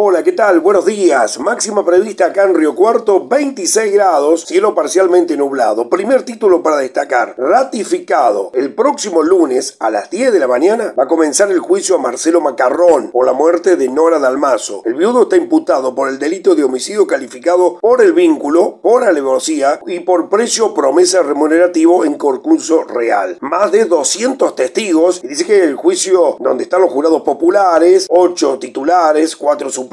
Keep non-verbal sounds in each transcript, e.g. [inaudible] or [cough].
Hola, ¿qué tal? Buenos días. Máxima prevista acá en Río Cuarto, 26 grados, cielo parcialmente nublado. Primer título para destacar, ratificado. El próximo lunes a las 10 de la mañana va a comenzar el juicio a Marcelo Macarrón por la muerte de Nora Dalmazo. El viudo está imputado por el delito de homicidio calificado por el vínculo, por alevosía y por precio promesa remunerativo en concurso real. Más de 200 testigos y dice que el juicio donde están los jurados populares, 8 titulares, 4 suplentes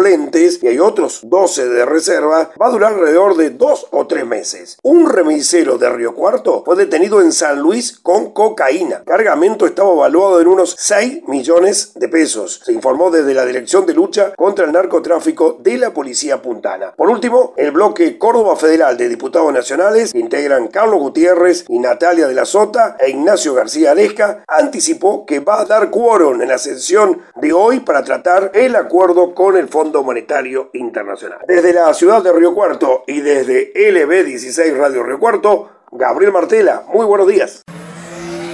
y hay otros 12 de reserva, va a durar alrededor de 2 o 3 meses. Un remisero de Río Cuarto fue detenido en San Luis con cocaína. Cargamento estaba evaluado en unos 6 millones de pesos. Se informó desde la Dirección de Lucha contra el Narcotráfico de la Policía Puntana. Por último, el bloque Córdoba Federal de Diputados Nacionales, que integran Carlos Gutiérrez y Natalia de la Sota e Ignacio García Aresca, anticipó que va a dar quórum en la sesión de hoy para tratar el acuerdo con el Fondo Monetario Internacional. Desde la ciudad de Río Cuarto y desde LB16 Radio Río Cuarto, Gabriel Martela, muy buenos días.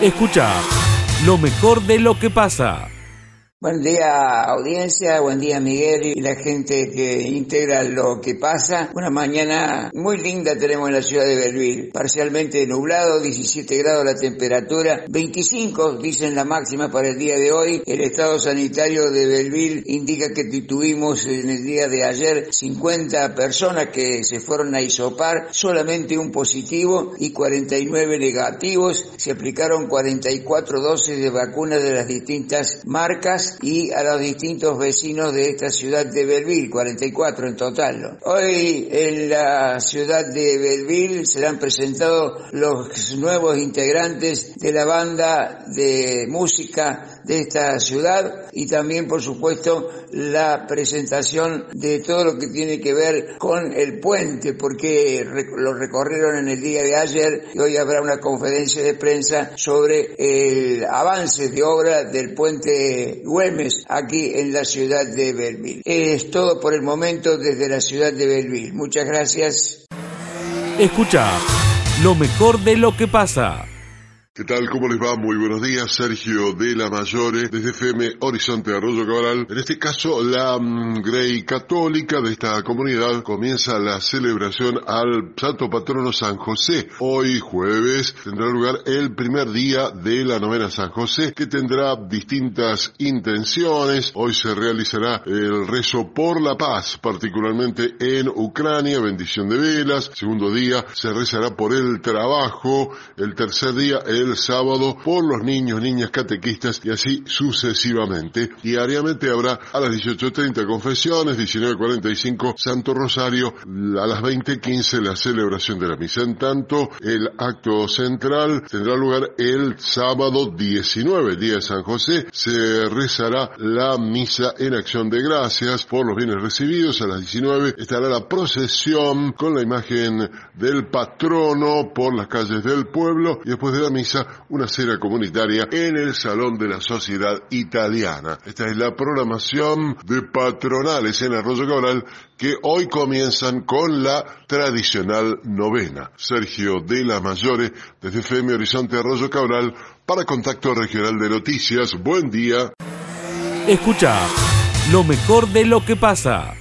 Escucha lo mejor de lo que pasa. Buen día audiencia, buen día Miguel y la gente que integra lo que pasa. Una mañana muy linda tenemos en la ciudad de Belville, parcialmente nublado, 17 grados la temperatura, 25 dicen la máxima para el día de hoy. El estado sanitario de Belville indica que tuvimos en el día de ayer 50 personas que se fueron a isopar, solamente un positivo y 49 negativos. Se aplicaron 44 dosis de vacunas de las distintas marcas y a los distintos vecinos de esta ciudad de Belleville, 44 en total. Hoy en la ciudad de Belleville serán presentados los nuevos integrantes de la banda de música de esta ciudad y también por supuesto la presentación de todo lo que tiene que ver con el puente porque lo recorrieron en el día de ayer y hoy habrá una conferencia de prensa sobre el avance de obra del puente Aquí en la ciudad de Belleville. Es todo por el momento desde la ciudad de Belleville. Muchas gracias. Escucha lo mejor de lo que pasa. ¿Qué tal? ¿Cómo les va? Muy buenos días. Sergio de la Mayore, desde FM Horizonte Arroyo Cabral. En este caso, la mm, Grey Católica de esta comunidad comienza la celebración al Santo Patrono San José. Hoy, jueves, tendrá lugar el primer día de la novena San José, que tendrá distintas intenciones. Hoy se realizará el rezo por la paz, particularmente en Ucrania, bendición de velas. Segundo día, se rezará por el trabajo. El tercer día, sábado por los niños, niñas catequistas y así sucesivamente. Diariamente habrá a las 18.30 confesiones, 19.45 Santo Rosario, a las 20.15 la celebración de la misa. En tanto, el acto central tendrá lugar el sábado 19, día de San José. Se rezará la misa en acción de gracias por los bienes recibidos. A las 19 estará la procesión con la imagen del patrono por las calles del pueblo y después de la misa una cena comunitaria en el Salón de la Sociedad Italiana. Esta es la programación de patronales en Arroyo Cabral que hoy comienzan con la tradicional novena. Sergio de la Mayore, desde FM Horizonte Arroyo Cabral, para Contacto Regional de Noticias. Buen día. Escucha lo mejor de lo que pasa.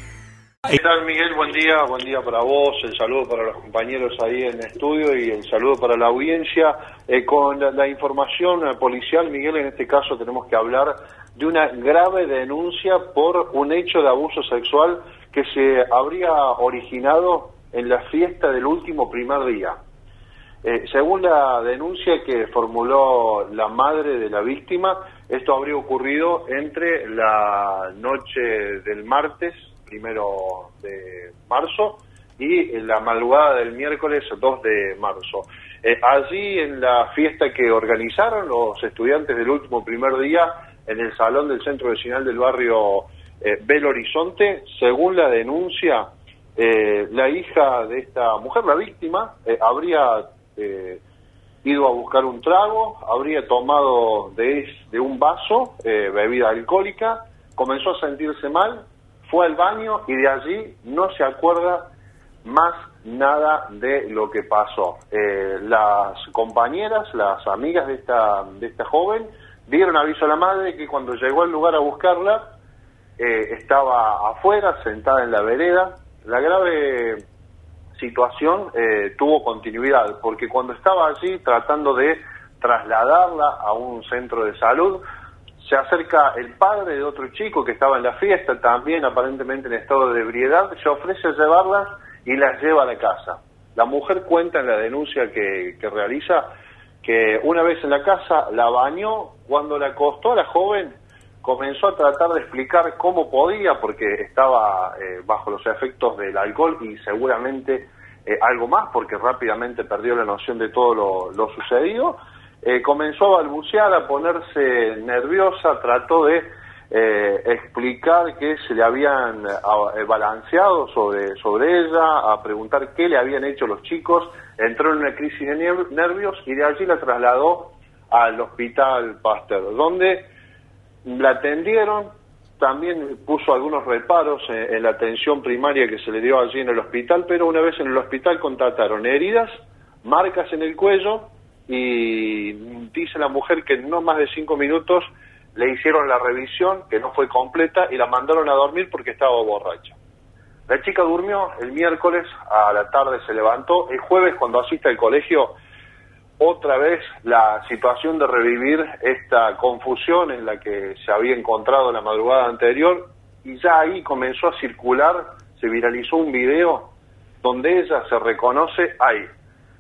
¿Qué tal Miguel? Buen día, buen día para vos, el saludo para los compañeros ahí en el estudio y el saludo para la audiencia. Eh, con la, información policial, Miguel, en este caso tenemos que hablar de una grave denuncia por un hecho de abuso sexual que se habría originado en la fiesta del último primer día. Eh, según la denuncia que formuló la madre de la víctima, esto habría ocurrido entre la noche del martes primero de marzo y la madrugada del miércoles 2 de marzo. Eh, allí en la fiesta que organizaron los estudiantes del último primer día en el salón del centro vecinal del barrio eh, Belo Horizonte, según la denuncia, eh, la hija de esta mujer, la víctima, eh, habría ido a buscar un trago, habría tomado de, de un vaso bebida alcohólica, comenzó a sentirse mal, fue al baño y de allí no se acuerda más nada de lo que pasó. Eh, las compañeras, las amigas de esta, de esta joven, dieron aviso a la madre que cuando llegó al lugar a buscarla, eh, estaba afuera, sentada en la vereda. La grave situación eh, tuvo continuidad, porque cuando estaba allí tratando de trasladarla a un centro de salud, se acerca el padre de otro chico que estaba en la fiesta, también aparentemente en estado de ebriedad, se ofrece a llevarla y las lleva a la casa. La mujer cuenta en la denuncia que, que realiza que una vez en la casa la bañó, cuando la acostó la joven comenzó a tratar de explicar cómo podía, porque estaba eh, bajo los efectos del alcohol y seguramente eh, algo más, porque rápidamente perdió la noción de todo lo, sucedido. Eh, comenzó a balbucear, a ponerse nerviosa, trató de explicar que se le habían balanceado sobre, sobre ella, a preguntar qué le habían hecho los chicos, entró en una crisis de nervios y de allí la trasladó al hospital Pasteur, donde la atendieron, también puso algunos reparos en, la atención primaria que se le dio allí en el hospital, pero una vez en el hospital contrataron heridas, marcas en el cuello y dice la mujer que no más de cinco minutos le hicieron la revisión, que no fue completa, y la mandaron a dormir porque estaba borracha. La chica durmió, el miércoles a la tarde se levantó, el jueves cuando asiste al colegio otra vez la situación de revivir esta confusión en la que se había encontrado la madrugada anterior y ya ahí comenzó a circular, se viralizó un video donde ella se reconoce, hay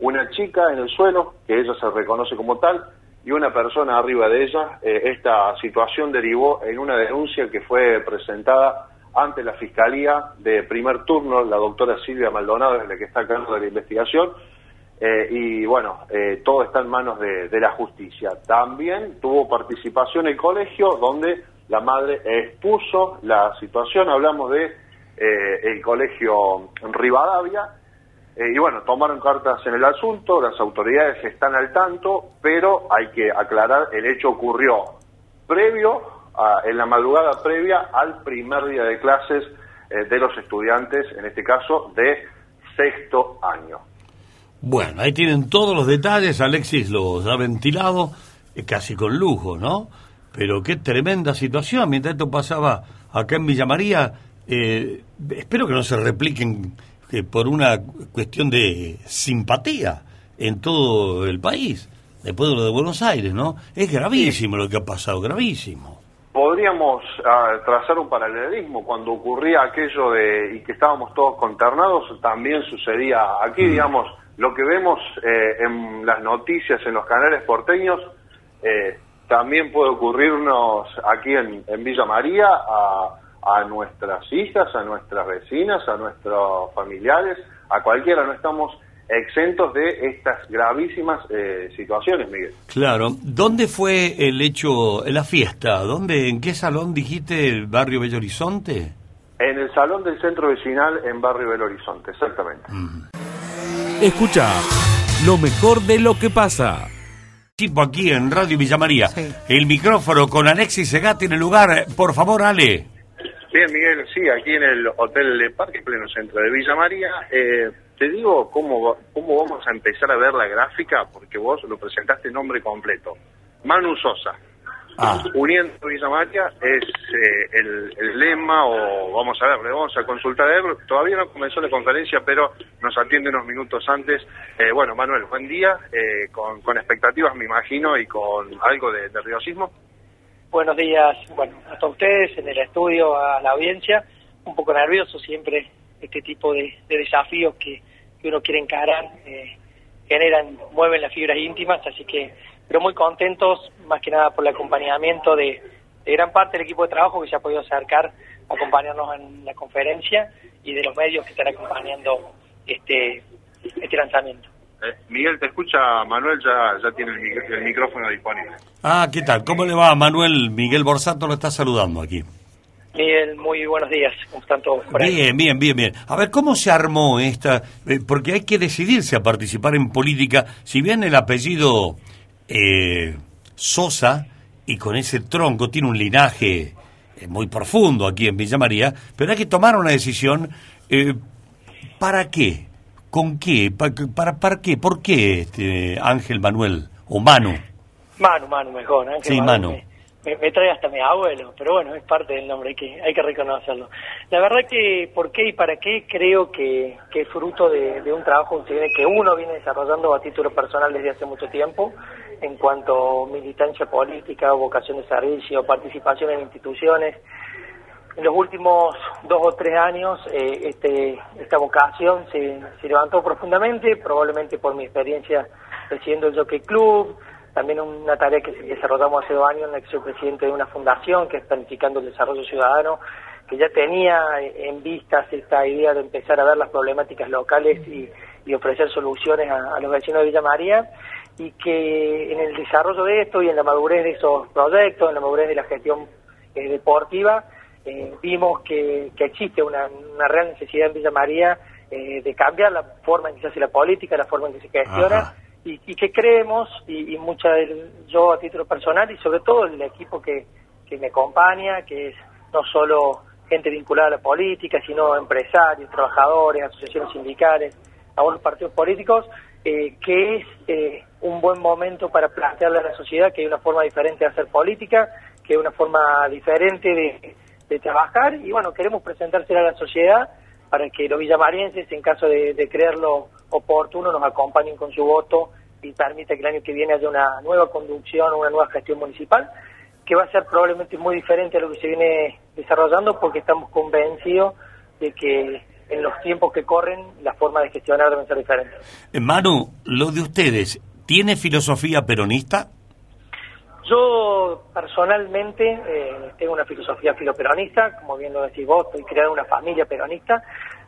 una chica en el suelo, que ella se reconoce como tal, y una persona arriba de ella. Eh, esta situación derivó en una denuncia que fue presentada ante la Fiscalía de primer turno, la doctora Silvia Maldonado es la que está a cargo de la investigación, eh, y bueno, eh, todo está en manos de, la justicia. También tuvo participación el colegio donde la madre expuso la situación, hablamos de eh, el colegio Rivadavia, y bueno, tomaron cartas en el asunto, las autoridades están al tanto, pero hay que aclarar, el hecho ocurrió previo, en la madrugada previa al primer día de clases de los estudiantes, en este caso de sexto año. Bueno, ahí tienen todos los detalles, Alexis los ha ventilado eh, casi con lujo, ¿no? Pero qué tremenda situación, mientras esto pasaba acá en Villa María, eh, espero que no se repliquen eh, por una cuestión de simpatía en todo el país, después de lo de Buenos Aires, ¿no? Es gravísimo lo que ha pasado, gravísimo. Podríamos ah, trazar un paralelismo, cuando ocurría aquello de y que estábamos todos conternados, también sucedía aquí, mm. digamos, lo que vemos eh, en las noticias, en los canales porteños, eh, también puede ocurrirnos aquí en, Villa María a, nuestras hijas, a nuestras vecinas, a nuestros familiares, a cualquiera. No estamos exentos de estas gravísimas eh, situaciones, Miguel. Claro. ¿Dónde fue el hecho, la fiesta? ¿Dónde, ¿En qué salón dijiste el barrio Belo Horizonte? En el salón del centro vecinal en barrio Belo Horizonte, exactamente. Mm. Escucha lo mejor de lo que pasa. Tipo aquí en Radio Villa María. El micrófono con Alexis Segati en el lugar. Por favor, Ale. Bien, Miguel, sí, aquí en el Hotel de Parque, pleno centro de Villa María. Eh, te digo cómo, cómo vamos a empezar a ver la gráfica, porque vos lo presentaste en nombre completo. Manu Sosa, Ah. Uniendo Villa María es eh, el, lema, o vamos a ver, le vamos a consultar a él. Todavía no comenzó la conferencia, pero nos atiende unos minutos antes. Eh, bueno, Manuel, buen día, eh, con, expectativas, me imagino, y con algo de nerviosismo. Buenos días, bueno, hasta ustedes, en el estudio, a la audiencia. Un poco nervioso siempre este tipo de, desafíos que, uno quiere encarar, generan, mueven las fibras íntimas, así que pero muy contentos, más que nada por el acompañamiento de, gran parte del equipo de trabajo que se ha podido acercar a acompañarnos en la conferencia y de los medios que están acompañando este, este lanzamiento. Eh, Miguel, te escucha, Manuel ya, ya tiene el, micrófono disponible. Ah, ¿qué tal? ¿Cómo le va, Manuel? Miguel Borsato lo está saludando aquí. Miguel, muy buenos días. ¿Cómo están todos Bien, bien, bien, bien. A ver, ¿cómo se armó esta? Eh, porque hay que decidirse a participar en política. Si bien el apellido eh, Sosa, y con ese tronco tiene un linaje eh, muy profundo aquí en Villa María, pero hay que tomar una decisión. Eh, ¿Para qué? ¿Con qué? ¿Para, para, qué? ¿Por qué este Ángel Manuel? ¿O Manu? Manu, Manu, mejor. Ángel sí, Manu. me, trae hasta mi abuelo, pero bueno, es parte del nombre, hay que, hay que reconocerlo. La verdad que por qué y para qué creo que, que es fruto de, un trabajo que uno viene desarrollando a título personal desde hace mucho tiempo en cuanto a militancia política, vocación de servicio, participación en instituciones. En los últimos dos o tres años eh, este, esta vocación se, levantó profundamente, probablemente por mi experiencia presidiendo el Jockey Club, también una tarea que desarrollamos hace dos años en la que soy presidente de una fundación que es Planificando el Desarrollo Ciudadano, que ya tenía en vistas esta idea de empezar a ver las problemáticas locales y, ofrecer soluciones a, los vecinos de Villa María y que en el desarrollo de esto y en la madurez de esos proyectos, en la madurez de la gestión eh, deportiva, eh, vimos que, existe una, real necesidad en Villa María eh, de cambiar la forma en que se hace la política, la forma en que se gestiona y, que creemos, y, mucha yo a título personal y sobre todo el equipo que, que me acompaña, que es no solo gente vinculada a la política, sino empresarios, trabajadores, asociaciones sindicales, algunos partidos políticos, eh, que es eh, un buen momento para plantearle a la sociedad que hay una forma diferente de hacer política, que hay una forma diferente de, de trabajar, y bueno, queremos presentársela a la sociedad para que los villamarienses, en caso de, creerlo oportuno, nos acompañen con su voto y permita que el año que viene haya una nueva conducción, una nueva gestión municipal, que va a ser probablemente muy diferente a lo que se viene desarrollando porque estamos convencidos de que en los tiempos que corren la forma de gestionar debe ser diferente. Eh, Manu, lo de ustedes, ¿tiene filosofía peronista? Yo personalmente eh, tengo una filosofía filoperonista, como bien lo decís vos, estoy creando una familia peronista,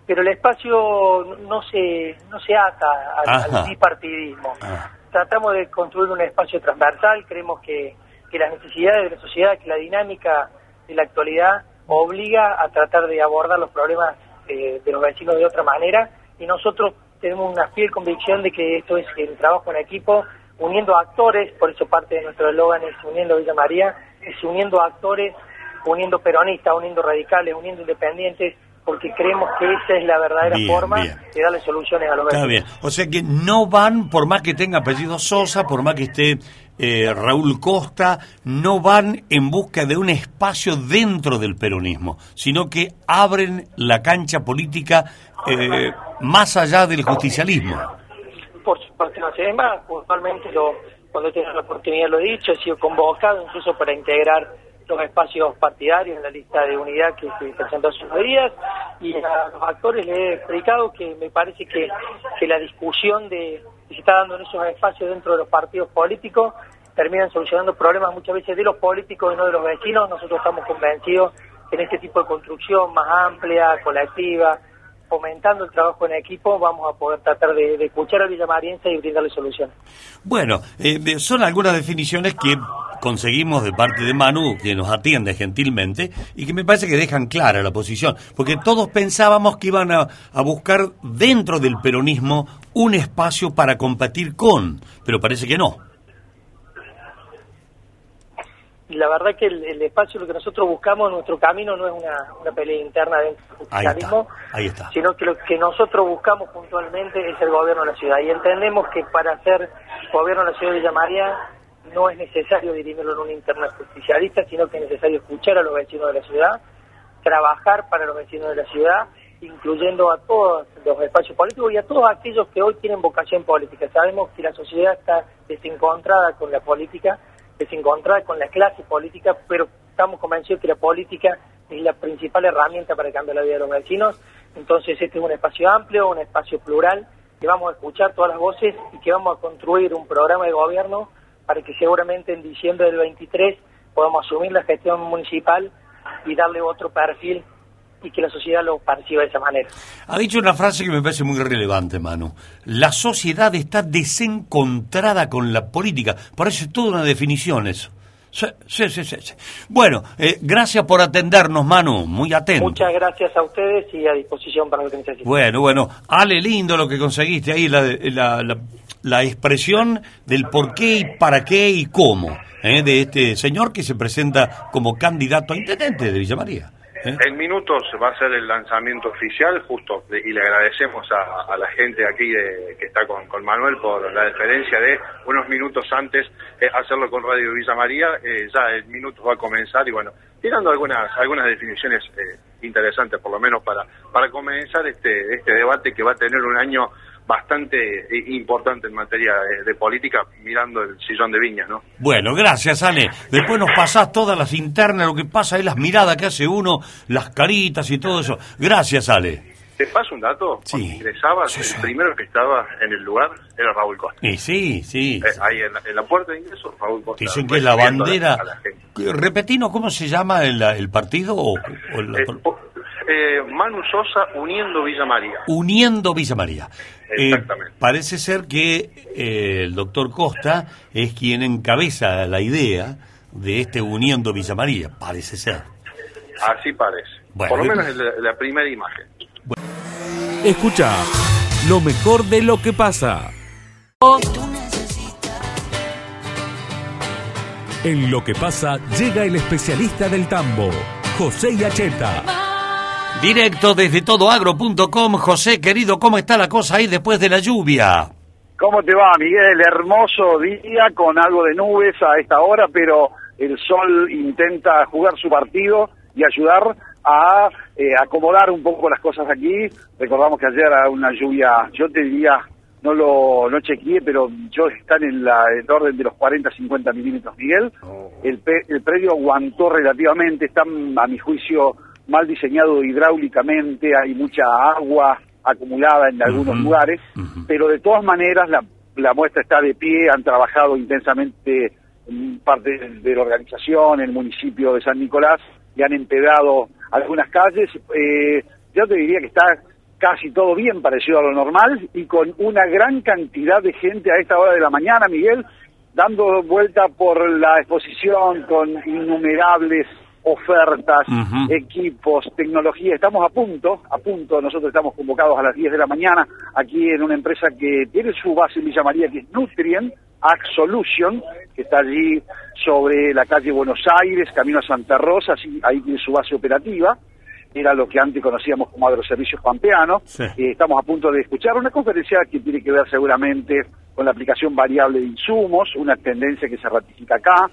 pero el espacio no se, no se ata al, bipartidismo. Ah. Tratamos de construir un espacio transversal, creemos que, que las necesidades de la sociedad, que la dinámica de la actualidad obliga a tratar de abordar los problemas eh, de los vecinos de otra manera y nosotros tenemos una fiel convicción de que esto es el trabajo en equipo uniendo actores, por eso parte de nuestro eslogan es uniendo Villa María, es uniendo actores, uniendo peronistas, uniendo radicales, uniendo independientes, porque creemos que esa es la verdadera forma de darle soluciones a los Está bien, o sea que no van, por más que tenga apellido Sosa, por más que esté eh, Raúl Costa, no van en busca de un espacio dentro del peronismo, sino que abren la cancha política eh, más allá del justicialismo por supuesto, además, puntualmente lo, cuando he tenido la oportunidad lo he dicho, he sido convocado incluso para integrar los espacios partidarios en la lista de unidad que se presentó hace unos y a los actores les he explicado que me parece que, que la discusión de que se está dando en esos espacios dentro de los partidos políticos terminan solucionando problemas muchas veces de los políticos y no de los vecinos. Nosotros estamos convencidos que en este tipo de construcción más amplia, colectiva, fomentando el trabajo en equipo, vamos a poder tratar de, escuchar a Villamariense y brindarle soluciones. Bueno, eh, son algunas definiciones que conseguimos de parte de Manu, que nos atiende gentilmente, y que me parece que dejan clara la posición, porque todos pensábamos que iban a, a buscar dentro del peronismo un espacio para competir con, pero parece que no. La verdad que el, espacio, lo que nosotros buscamos, nuestro camino no es una, pelea interna dentro del socialismo, sino que lo que nosotros buscamos puntualmente es el gobierno de la ciudad. Y entendemos que para ser gobierno de la ciudad de Villa María no es necesario dirimirlo en un interna justicialista, sino que es necesario escuchar a los vecinos de la ciudad, trabajar para los vecinos de la ciudad, incluyendo a todos los espacios políticos y a todos aquellos que hoy tienen vocación política. Sabemos que la sociedad está desencontrada con la política encontrar con la clase política, pero estamos convencidos que la política es la principal herramienta para cambiar la vida de los vecinos. Entonces este es un espacio amplio, un espacio plural, que vamos a escuchar todas las voces y que vamos a construir un programa de gobierno para que seguramente en diciembre del 23 podamos asumir la gestión municipal y darle otro perfil y que la sociedad lo perciba de esa manera. Ha dicho una frase que me parece muy relevante, Manu. La sociedad está desencontrada con la política. Parece toda una definición eso. Sí, sí, sí, sí. Bueno, eh, gracias por atendernos, Manu, muy atento. Muchas gracias a ustedes y a disposición para lo que necesiten. Bueno, bueno, Ale, lindo lo que conseguiste ahí, la, la, la, expresión del por qué y para qué y cómo, eh, de este señor que se presenta como candidato a intendente de Villa María. ¿Eh? En minutos va a ser el lanzamiento oficial, justo, y le agradecemos a, la gente aquí de- que está con, con Manuel por la deferencia de unos minutos antes hacerlo con Radio Villa María. Eh, ya en minutos va a comenzar y bueno, tirando algunas algunas definiciones eh, interesantes, por lo menos para para comenzar este este debate que va a tener un año bastante importante en materia de, de política, mirando el sillón de viñas, ¿no? Bueno, gracias, Ale. Después nos pasás todas las internas, lo que pasa ahí, las miradas que hace uno, las caritas y todo eso. Gracias, Ale. ¿Te paso un dato? Sí. Cuando ingresabas, Sí, sí. el primero que estaba en el lugar era Raúl Costa. Y sí, sí. Eh, ahí en la, en la puerta de ingreso, Raúl Costa. Dicen que es la a bandera. a la gente. Repetinos, ¿cómo se llama el, el partido? O, o la- Eh, eh, Manu Sosa uniendo Villa María. Uniendo Villa María. Eh, Exactamente. parece ser que eh, el doctor Costa es quien encabeza la idea de este Uniendo Villa María, parece ser. Así parece. Bueno, Por lo menos en la, la primera imagen. Escucha lo mejor de lo que pasa. En lo que pasa llega el especialista del tambo, José Yacheta. Directo desde todoagro.com, José querido, ¿cómo está la cosa ahí después de la lluvia? ¿Cómo te va, Miguel? Hermoso día con algo de nubes a esta hora, pero el sol intenta jugar su partido y ayudar a eh, acomodar un poco las cosas aquí. Recordamos que ayer era una lluvia, yo te diría, no lo no chequeé, pero yo están en la el orden de los 40-50 milímetros, Miguel. El, pe- el predio aguantó relativamente, está a mi juicio mal diseñado hidráulicamente, hay mucha agua acumulada en algunos lugares, pero de todas maneras la, la muestra está de pie, han trabajado intensamente en parte de la organización, el municipio de San Nicolás, y han empedrado algunas calles. Eh, yo te diría que está casi todo bien parecido a lo normal y con una gran cantidad de gente a esta hora de la mañana, Miguel, dando vuelta por la exposición con innumerables ofertas, equipos, tecnología. Estamos a punto, a punto, nosotros estamos convocados a las 10 de la mañana aquí en una empresa que tiene su base en Villa María, que es Nutrien, Ag Solution, que está allí sobre la calle Buenos Aires, camino a Santa Rosa, así, ahí tiene su base operativa. Era lo que antes conocíamos como Agroservicios Pampeano. Sí. Eh, estamos a punto de escuchar una conferencia que tiene que ver seguramente con la aplicación variable de insumos, una tendencia que se ratifica acá.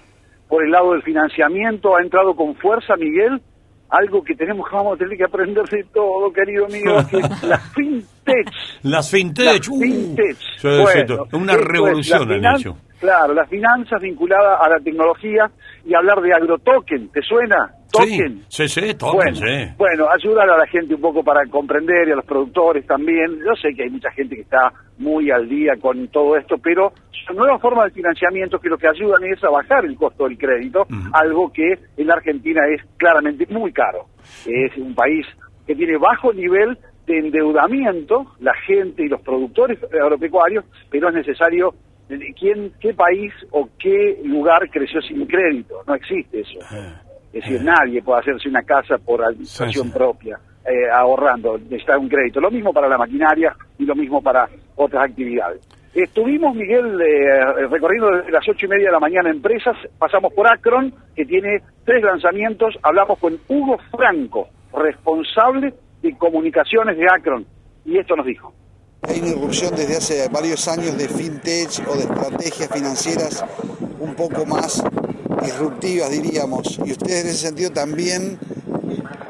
Por el lado del financiamiento ha entrado con fuerza, Miguel, algo que tenemos que vamos a tener que aprender de todo, querido amigo, que es la fintech. Las fintech, Las uh, Bueno, una es revolución la han hecho. Claro, las finanzas vinculadas a la tecnología y hablar de agrotoken, ¿te suena? Token. Sí, sí, sí, token, Bueno, sí. bueno, ayudar a la gente un poco para comprender y a los productores también. Yo sé que hay mucha gente que está muy al día con todo esto, pero son nuevas formas de financiamiento que lo que ayudan es a bajar el costo del crédito, algo que en la Argentina es claramente muy caro. Es un país que tiene bajo nivel de endeudamiento, la gente y los productores agropecuarios, pero es necesario ¿Quién, ¿Qué país o qué lugar creció sin crédito? No existe eso. Es decir, nadie puede hacerse una casa por administración Sí, sí. propia, eh, ahorrando, necesita un crédito. Lo mismo para la maquinaria y lo mismo para otras actividades. Estuvimos, Miguel, eh, recorriendo desde las ocho y media de la mañana empresas, pasamos por Akron, que tiene tres lanzamientos, hablamos con Hugo Franco, responsable de comunicaciones de Akron, y esto nos dijo. Hay una irrupción desde hace varios años de fintech o de estrategias financieras un poco más disruptivas, diríamos. Y ustedes en ese sentido también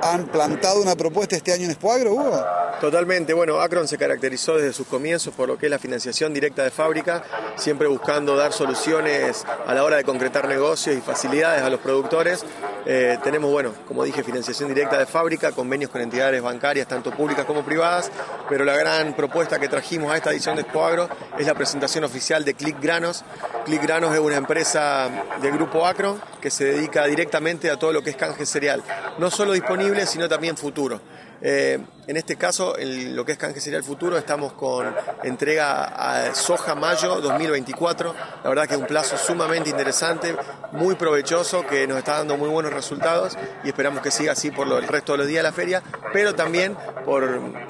han plantado una propuesta este año en Expoagro, Hugo. Totalmente, bueno, Akron se caracterizó desde sus comienzos por lo que es la financiación directa de fábrica, siempre buscando dar soluciones a la hora de concretar negocios y facilidades a los productores. Eh, tenemos, bueno, como dije, financiación directa de fábrica, convenios con entidades bancarias, tanto públicas como privadas, pero la gran propuesta que trajimos a esta edición de Expoagro es la presentación oficial de Click Granos. Click Granos es una empresa del grupo Akron que se dedica directamente a todo lo que es canje cereal, no solo disponible, sino también futuro. Eh, en este caso, en lo que es canje cereal futuro, estamos con entrega a soja mayo 2024. La verdad que es un plazo sumamente interesante, muy provechoso, que nos está dando muy buenos resultados y esperamos que siga así por lo- el resto de los días de la feria, pero también por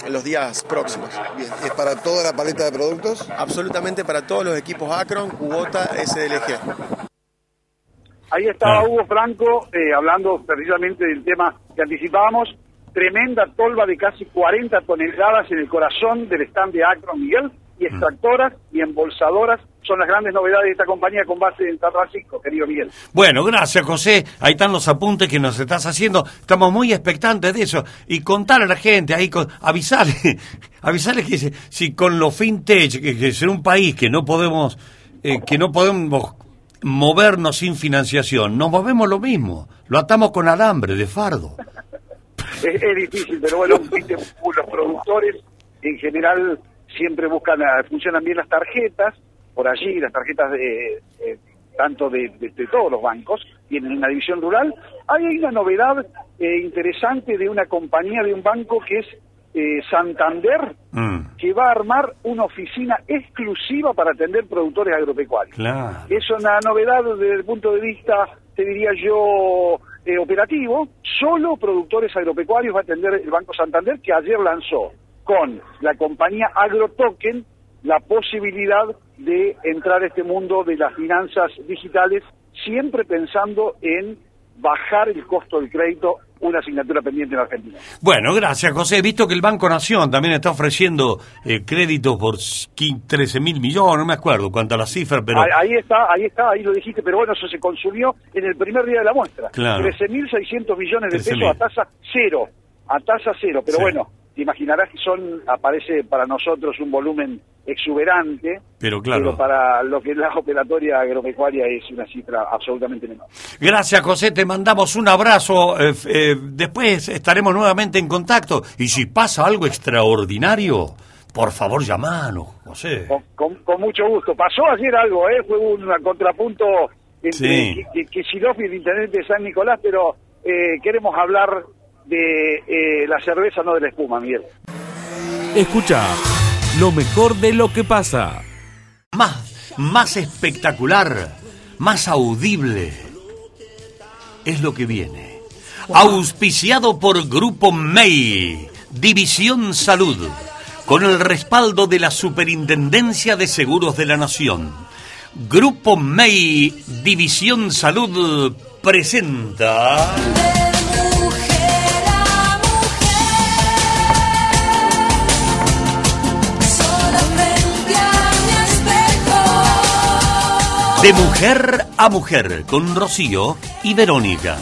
los días próximos. Bien, ¿es para toda la paleta de productos? Absolutamente para todos los equipos Acron, Cubota, SDLG. Ahí estaba Hugo Franco eh, hablando precisamente del tema que anticipábamos. Tremenda tolva de casi 40 toneladas en el corazón del stand de Acron Miguel y extractoras y embolsadoras son las grandes novedades de esta compañía con base en San Francisco, querido Miguel. Bueno, gracias José. Ahí están los apuntes que nos estás haciendo. Estamos muy expectantes de eso. Y contar a la gente, ahí con, avisarle, [laughs] avisarle que si, con lo fintech, que, que es un país que no podemos, eh, que no podemos movernos sin financiación, nos movemos lo mismo. Lo atamos con alambre de fardo. [laughs] Es, difícil, pero bueno, los productores en general siempre buscan, ah, funcionan bien las tarjetas, por allí las tarjetas de, eh, tanto de, de- todos los bancos, tienen una división rural. Hay una novedad eh, interesante de una compañía, de un banco que es eh, Santander, Mm, que va a armar una oficina exclusiva para atender productores agropecuarios. claro. Es una novedad desde el punto de vista, te diría yo, eh, operativo. Solo productores agropecuarios va a atender el Banco Santander, que ayer lanzó con la compañía AgroToken la posibilidad de entrar a este mundo de las finanzas digitales, siempre pensando en bajar el costo del crédito, una asignatura pendiente en Argentina. Bueno, gracias José. He visto que el Banco Nación también está ofreciendo eh, créditos por 13 mil millones, no me acuerdo cuánto la cifra, pero... Ahí, ahí está, ahí está, ahí lo dijiste, pero bueno, eso se consumió en el primer día de la muestra. Claro. 13.600 millones de 13.000. pesos a tasa cero, a tasa cero, pero Sí. bueno, te imaginarás que son, aparece para nosotros un volumen exuberante, Pero claro. pero para lo que es la operatoria agropecuaria es una cifra absolutamente menor. Gracias, José. Te mandamos un abrazo. eh, eh, después estaremos nuevamente en contacto. Y si pasa algo extraordinario, por favor, llamanos, José. Con, con- con mucho gusto. Pasó ayer algo, ¿eh? fue un contrapunto entre Sí. Ki- Kicillof y el intendente de San Nicolás, pero eh, queremos hablar de eh, la cerveza, no de la espuma, Miguel. Escucha lo mejor de lo que pasa. Más, más espectacular, más audible. Es lo que viene. Auspiciado por Grupo MEI, División Salud, con el respaldo de la Superintendencia de Seguros de la Nación. Grupo MEI, División Salud, presenta... De mujer a mujer, con Rocío y Verónica.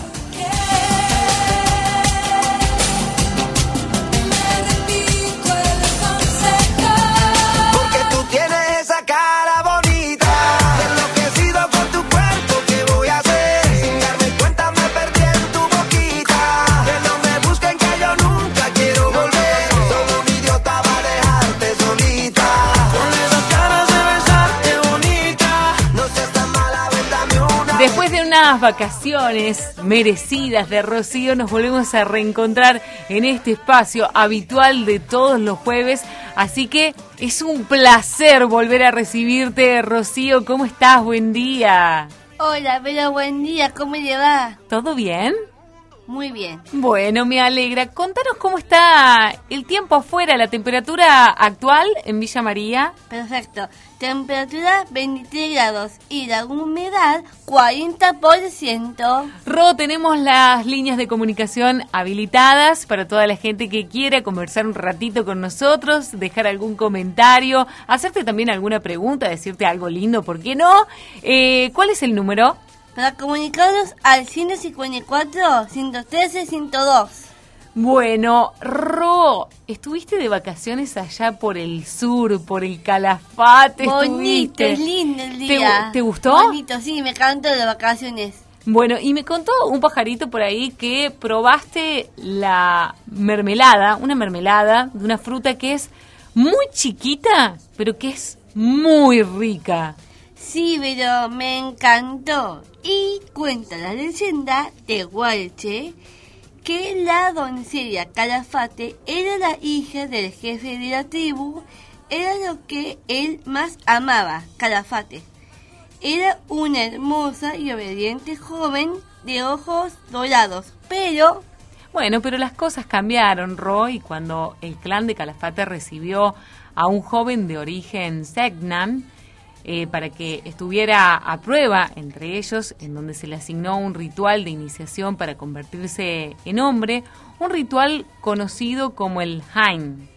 Unas vacaciones merecidas de Rocío, nos volvemos a reencontrar en este espacio habitual de todos los jueves. Así que es un placer volver a recibirte, Rocío. ¿Cómo estás? Buen día. Hola, pero buen día, ¿cómo le va? ¿Todo bien? Muy bien. Bueno, me alegra. Contanos cómo está el tiempo afuera, la temperatura actual en Villa María. Perfecto. Temperatura 23 grados y la humedad 40%. Ro, tenemos las líneas de comunicación habilitadas para toda la gente que quiera conversar un ratito con nosotros, dejar algún comentario, hacerte también alguna pregunta, decirte algo lindo, ¿por qué no? Eh, ¿Cuál es el número? Para comunicarnos al 154 113 102. Bueno, Ro, estuviste de vacaciones allá por el sur, por el Calafate. Bonito, es lindo el ¿Te día. te gustó? Bonito, sí, me encantó de vacaciones. Bueno, y me contó un pajarito por ahí que probaste la mermelada, una mermelada de una fruta que es muy chiquita, pero que es muy rica. Sí, pero me encantó. Y cuenta la leyenda de Gualche que la doncella Calafate era la hija del jefe de la tribu, era lo que él más amaba, Calafate. Era una hermosa y obediente joven de ojos dorados, pero Bueno, pero las cosas cambiaron, Ro, y cuando el clan de Calafate recibió a un joven de origen Segnan, eh, para que estuviera a prueba entre ellos, en donde se le asignó un ritual de iniciación para convertirse en hombre, un ritual conocido como el Hain.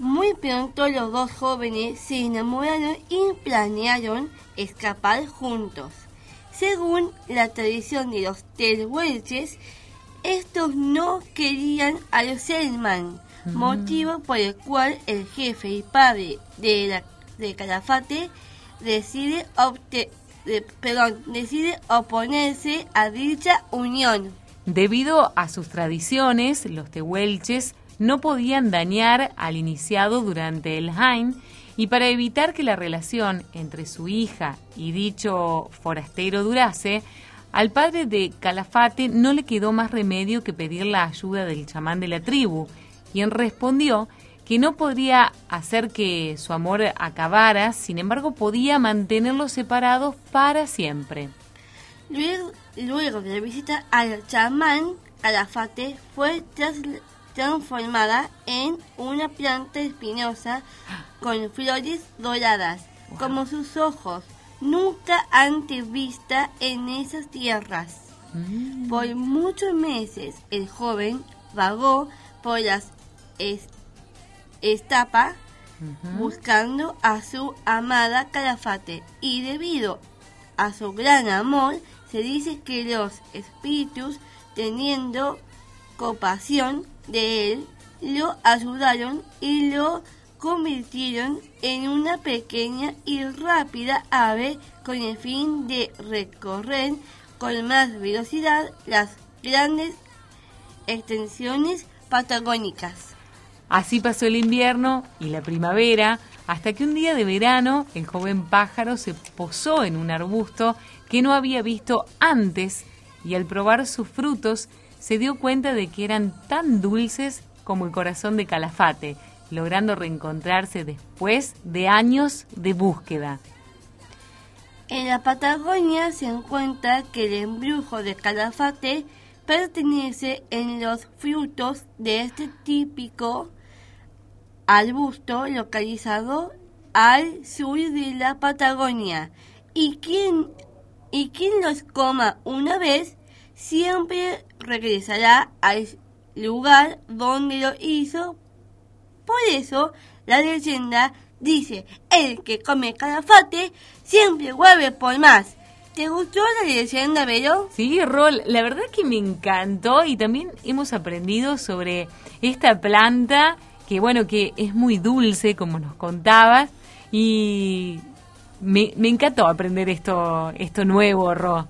Muy pronto los dos jóvenes se enamoraron y planearon escapar juntos. Según la tradición de los tehuelches, estos no querían a los Selman, motivo por el cual el jefe y padre de, la, de Calafate decide, perdón, decide oponerse a dicha unión. Debido a sus tradiciones, los tehuelches no podían dañar al iniciado durante el Hain y para evitar que la relación entre su hija y dicho forastero durase, al padre de Calafate no le quedó más remedio que pedir la ayuda del chamán de la tribu, quien respondió que no podría hacer que su amor acabara, sin embargo podía mantenerlos separados para siempre. Luego, luego de la visita al chamán, Calafate fue tras- transformada en una planta espinosa con flores doradas, como sus ojos, nunca antes vista en esas tierras. Por muchos meses el joven vagó por las es- estapas buscando a su amada Calafate y debido a su gran amor se dice que los espíritus teniendo compasión de él lo ayudaron y lo convirtieron en una pequeña y rápida ave con el fin de recorrer con más velocidad las grandes extensiones patagónicas. Así pasó el invierno y la primavera, hasta que un día de verano el joven pájaro se posó en un arbusto que no había visto antes y al probar sus frutos se dio cuenta de que eran tan dulces como el corazón de Calafate, logrando reencontrarse después de años de búsqueda. En la Patagonia se encuentra que el embrujo de Calafate pertenece en los frutos de este típico arbusto localizado al sur de la Patagonia. Y quien, y quien los coma una vez siempre regresará al lugar donde lo hizo. Por eso la leyenda dice, el que come calafate siempre vuelve por más. ¿Te gustó la leyenda, Vero? Sí, Rol, la verdad que me encantó y también hemos aprendido sobre esta planta que, bueno, que es muy dulce, como nos contabas, y me, me encantó aprender esto, esto nuevo, Ro.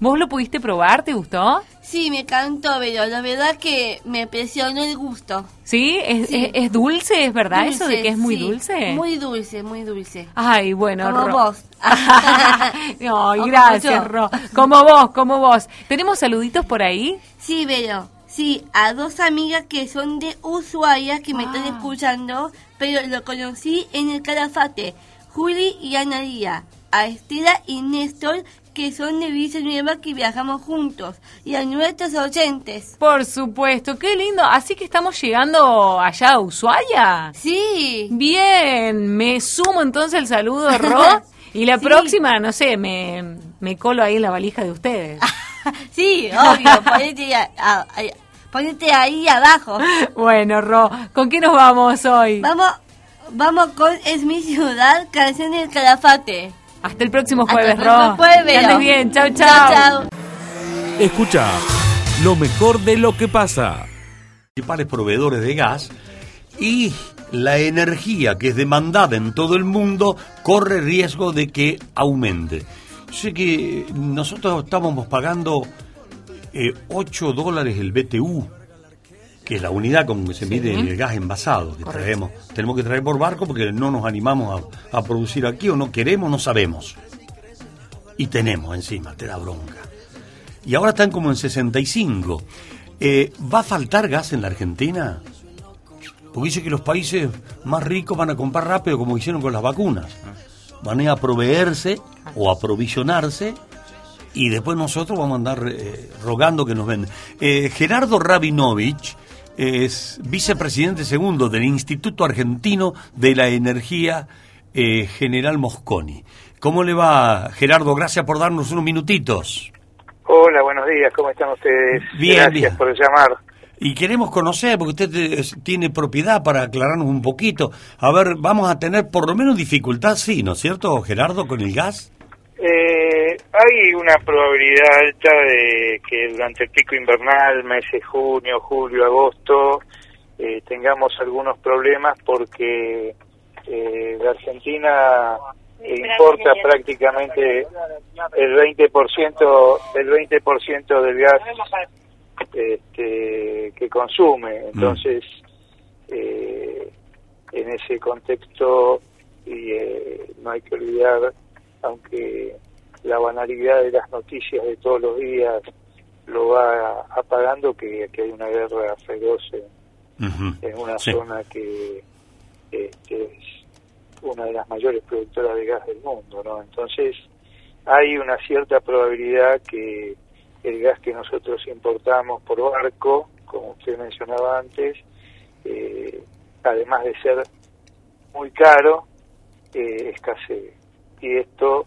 ¿Vos lo pudiste probar? ¿Te gustó? Sí, me encantó, Vero. La verdad que me impresionó el gusto. ¿Sí? ¿Es, Sí. es- es dulce? ¿Es verdad eso de que es muy sí. dulce? Muy dulce, muy dulce. Ay, bueno, Como Ro. vos. [laughs] Ay, [laughs] como gracias. Ro. Como vos, como vos. ¿Tenemos saluditos por ahí? Sí, Vero. Sí, a dos amigas que son de Ushuaia que me están escuchando, pero lo conocí en el Calafate. Juli y Analía. A Estela y Néstor que son de Villa Nueva que viajamos juntos. Y a nuestros oyentes. Por supuesto, qué lindo. Así que estamos llegando allá a Ushuaia. Sí. Bien, me sumo entonces el saludo, Ro. [laughs] Y la Sí. próxima, no sé, me, me colo ahí en la valija de ustedes. [laughs] Sí, obvio, ponete, a- a- ponete ahí abajo. [laughs] bueno, Ro, ¿con qué nos vamos hoy? Vamos, vamos con Es mi ciudad, canción del Calafate. Hasta el próximo Hasta jueves, el próximo Ro. jueves, Que andes bien, chau, chau. Chau, chau. Escucha lo mejor de lo que pasa. principales proveedores de gas y la energía que es demandada en todo el mundo corre riesgo de que aumente. Sé que nosotros estábamos pagando eh, 8 dólares el BTU, que es la unidad con que se mide el gas envasado que traemos. Tenemos que traer por barco porque no nos animamos a, a producir aquí o no queremos, no sabemos. Y tenemos encima, te da bronca. Y ahora están como en 65. Eh, ¿Va a faltar gas en la Argentina? Porque dice que los países más ricos van a comprar rápido como hicieron con las vacunas. Van a proveerse o aprovisionarse y después nosotros vamos a andar eh, rogando que nos venden. Eh, Gerardo Rabinovich es vicepresidente segundo del Instituto Argentino de la Energía eh, General Mosconi. ¿Cómo le va, Gerardo? Gracias por darnos unos minutitos. Hola, buenos días, ¿cómo están ustedes? Bien, Gracias bien. por llamar. Y queremos conocer, porque usted eh, tiene propiedad para aclararnos un poquito. A ver, vamos a tener por lo menos dificultad, sí, ¿no es cierto, Gerardo, con el gas? Eh, hay una probabilidad alta de que durante el pico invernal, meses junio, julio, agosto, eh, tengamos algunos problemas porque eh, la Argentina importa prácticamente el 20% el 20% del gas este, que consume. Entonces, eh, en ese contexto, y eh, no hay que olvidar, aunque la banalidad de las noticias de todos los días lo va apagando, que, que hay una guerra feroz en, en una Sí. zona que este, es una de las mayores productoras de gas del mundo, ¿no? Entonces, hay una cierta probabilidad que el gas que nosotros importamos por barco, como usted mencionaba antes, eh, además de ser muy caro, eh, escasee. Y esto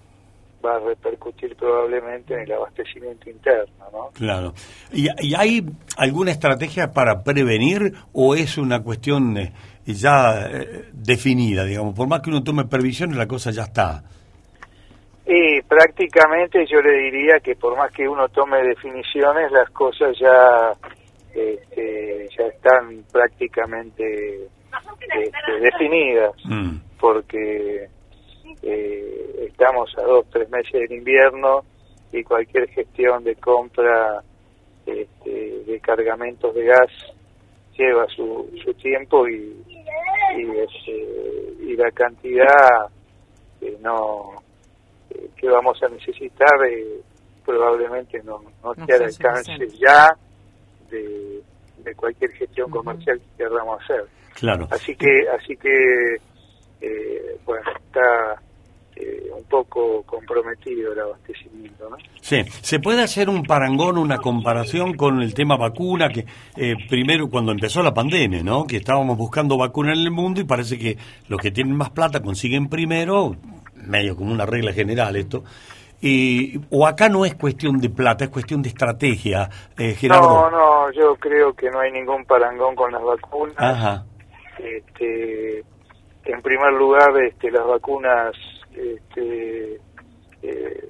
va a repercutir probablemente en el abastecimiento interno, ¿no? Claro. ¿Y, y hay alguna estrategia para prevenir o es una cuestión eh, ya eh, definida, digamos? Por más que uno tome previsiones, la cosa ya está. Y prácticamente yo le diría que por más que uno tome definiciones, las cosas ya este, ya están prácticamente este, definidas, Mm. porque eh, estamos a dos, tres meses del invierno y cualquier gestión de compra este, de cargamentos de gas lleva su, su tiempo y, y, este, y la cantidad eh, no eh, que vamos a necesitar eh, probablemente no, no No esté al sea alcance suficiente. ya de, de cualquier gestión comercial que queramos hacer. Claro. Así que, así que eh, bueno, está eh, un poco comprometido el abastecimiento, ¿no? Sí, se puede hacer un parangón, una comparación con el tema vacuna, que eh, primero cuando empezó la pandemia, ¿no? Que estábamos buscando vacuna en el mundo y parece que los que tienen más plata consiguen primero, medio como una regla general esto. Y, o acá no es cuestión de plata, es cuestión de estrategia, eh, Gerardo. No, no, yo creo que no hay ningún parangón con las vacunas. Ajá. Este, en primer lugar, este, las vacunas este, eh,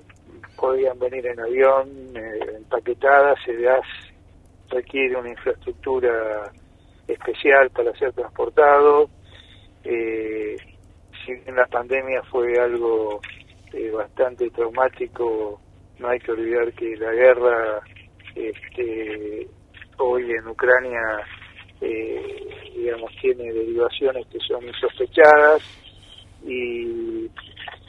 podían venir en avión, eh, empaquetadas, gas requiere una infraestructura especial para ser transportado. Eh, si bien la pandemia fue algo eh, bastante traumático, no hay que olvidar que la guerra este, hoy en Ucrania eh, digamos tiene derivaciones que son insospechadas y,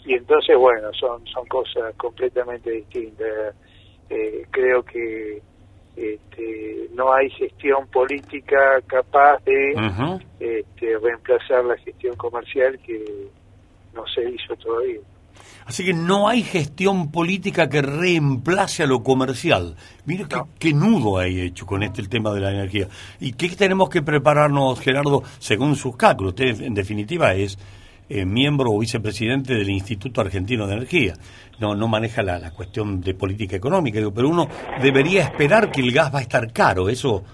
y entonces bueno son son cosas completamente distintas Eh, creo que este, no hay gestión política capaz de este, reemplazar la gestión comercial que no se hizo todavía Así que no hay gestión política que reemplace a lo comercial. Mire qué, qué nudo hay hecho con este el tema de la energía. ¿Y qué tenemos que prepararnos, Gerardo, según sus cálculos? Usted, en definitiva, es eh, miembro o vicepresidente del Instituto Argentino de Energía. No, no maneja la, la cuestión de política económica, pero uno debería esperar que el gas va a estar caro. Eso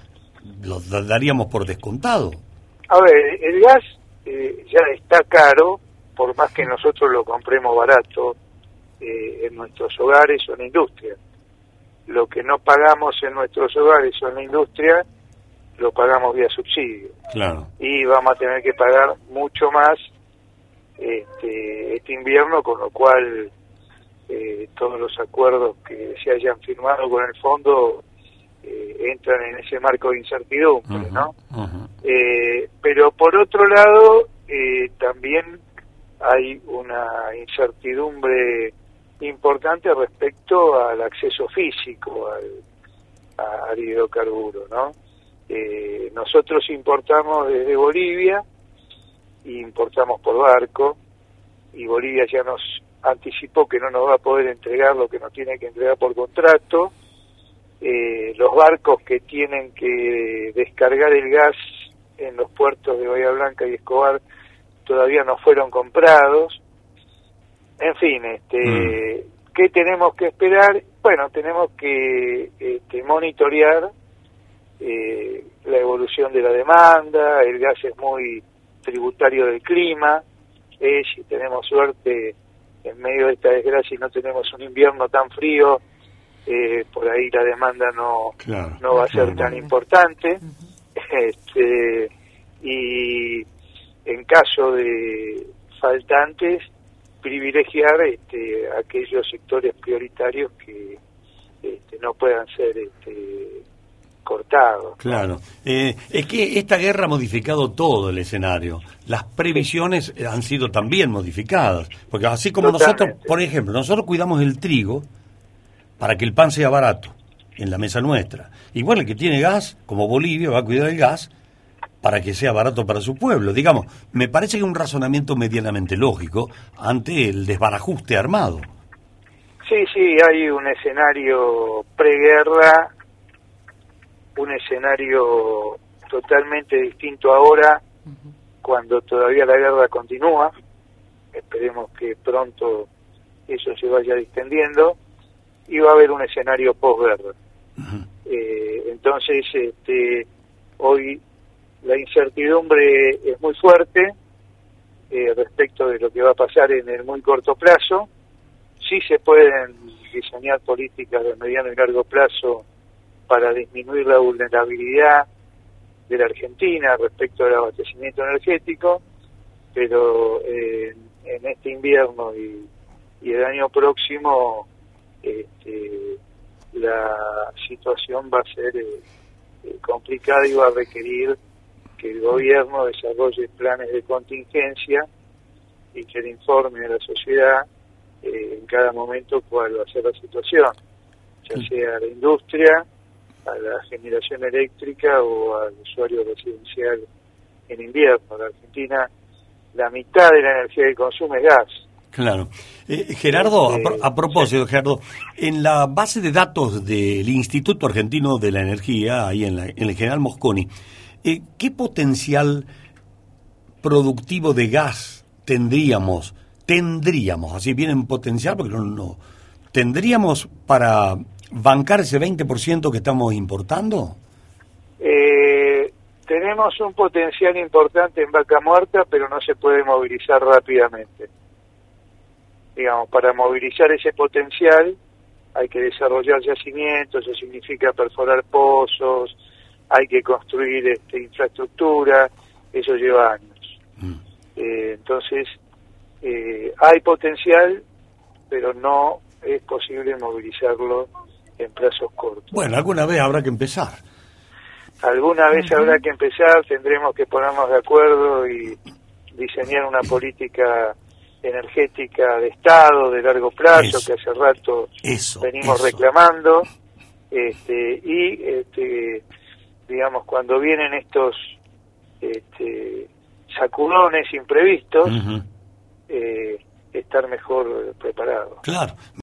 lo da- daríamos por descontado. A ver, el gas eh, ya está caro, por más que nosotros lo compremos barato eh, en nuestros hogares o en la industria. Lo que no pagamos en nuestros hogares o en la industria, lo pagamos vía subsidio. Claro. Y vamos a tener que pagar mucho más este, este invierno, con lo cual eh, todos los acuerdos que se hayan firmado con el fondo eh, entran en ese marco de incertidumbre, ¿no? Eh, pero por otro lado, eh, también hay una incertidumbre importante respecto al acceso físico al, al hidrocarburo, ¿no? Eh, nosotros importamos desde Bolivia, importamos por barco, y Bolivia ya nos anticipó que no nos va a poder entregar lo que nos tiene que entregar por contrato. Eh, los barcos que tienen que descargar el gas en los puertos de Bahía Blanca y Escobar todavía no fueron comprados, En fin, este, Mm. ¿qué tenemos que esperar? Bueno, tenemos que este, monitorear eh, la evolución de la demanda, el gas es muy tributario del clima, eh, si tenemos suerte en medio de esta desgracia y no tenemos un invierno tan frío, eh, por ahí la demanda no, Claro, no va a ser claro. tan importante. [laughs] Este, y en caso de faltantes, privilegiar este, aquellos sectores prioritarios que este, no puedan ser este, cortados. Claro. Eh, es que esta guerra ha modificado todo el escenario. Las previsiones eh, han sido también modificadas. Porque así como Totalmente. nosotros, por ejemplo, nosotros cuidamos el trigo para que el pan sea barato en la mesa nuestra. Igual el que tiene gas, como Bolivia, va a cuidar el gas para que sea barato para su pueblo. Digamos, me parece que es un razonamiento medianamente lógico ante el desbarajuste armado. Sí, sí, hay un escenario preguerra, un escenario totalmente distinto ahora, cuando todavía la guerra continúa. Esperemos que pronto eso se vaya distendiendo y va a haber un escenario posguerra. Eh, entonces, este, hoy la incertidumbre es muy fuerte eh, respecto de lo que va a pasar en el muy corto plazo. Sí se pueden diseñar políticas de mediano y largo plazo para disminuir la vulnerabilidad de la Argentina respecto al abastecimiento energético, pero eh, en este invierno y, y el año próximo este, la situación va a ser eh, eh, complicada y va a requerir que el gobierno desarrolle planes de contingencia y que le informe a la sociedad eh, en cada momento cuál va a ser la situación, ya sea la industria, a la generación eléctrica o al usuario residencial en invierno. La Argentina, la mitad de la energía que consume es gas. Claro. Eh, Gerardo, a, a propósito, Gerardo, en la base de datos del Instituto Argentino de la Energía, ahí en, la- en el General Mosconi, eh, ¿qué potencial productivo de gas tendríamos? Tendríamos, así bien en potencial, porque no, no. ¿Tendríamos para bancar ese 20% que estamos importando? Eh, tenemos un potencial importante en vaca muerta, pero no se puede movilizar rápidamente. Digamos, para movilizar ese potencial hay que desarrollar yacimientos, eso significa perforar pozos, hay que construir este, infraestructura, eso lleva años. Eh, entonces, eh, hay potencial, pero no es posible movilizarlo en plazos cortos. Bueno, alguna vez habrá que empezar. Alguna vez habrá que empezar, tendremos que ponernos de acuerdo y diseñar una política energética de Estado de largo plazo Eso. que hace rato Eso, venimos eso. reclamando este, y este, digamos cuando vienen estos este, sacudones imprevistos eh, estar mejor preparado. Claro.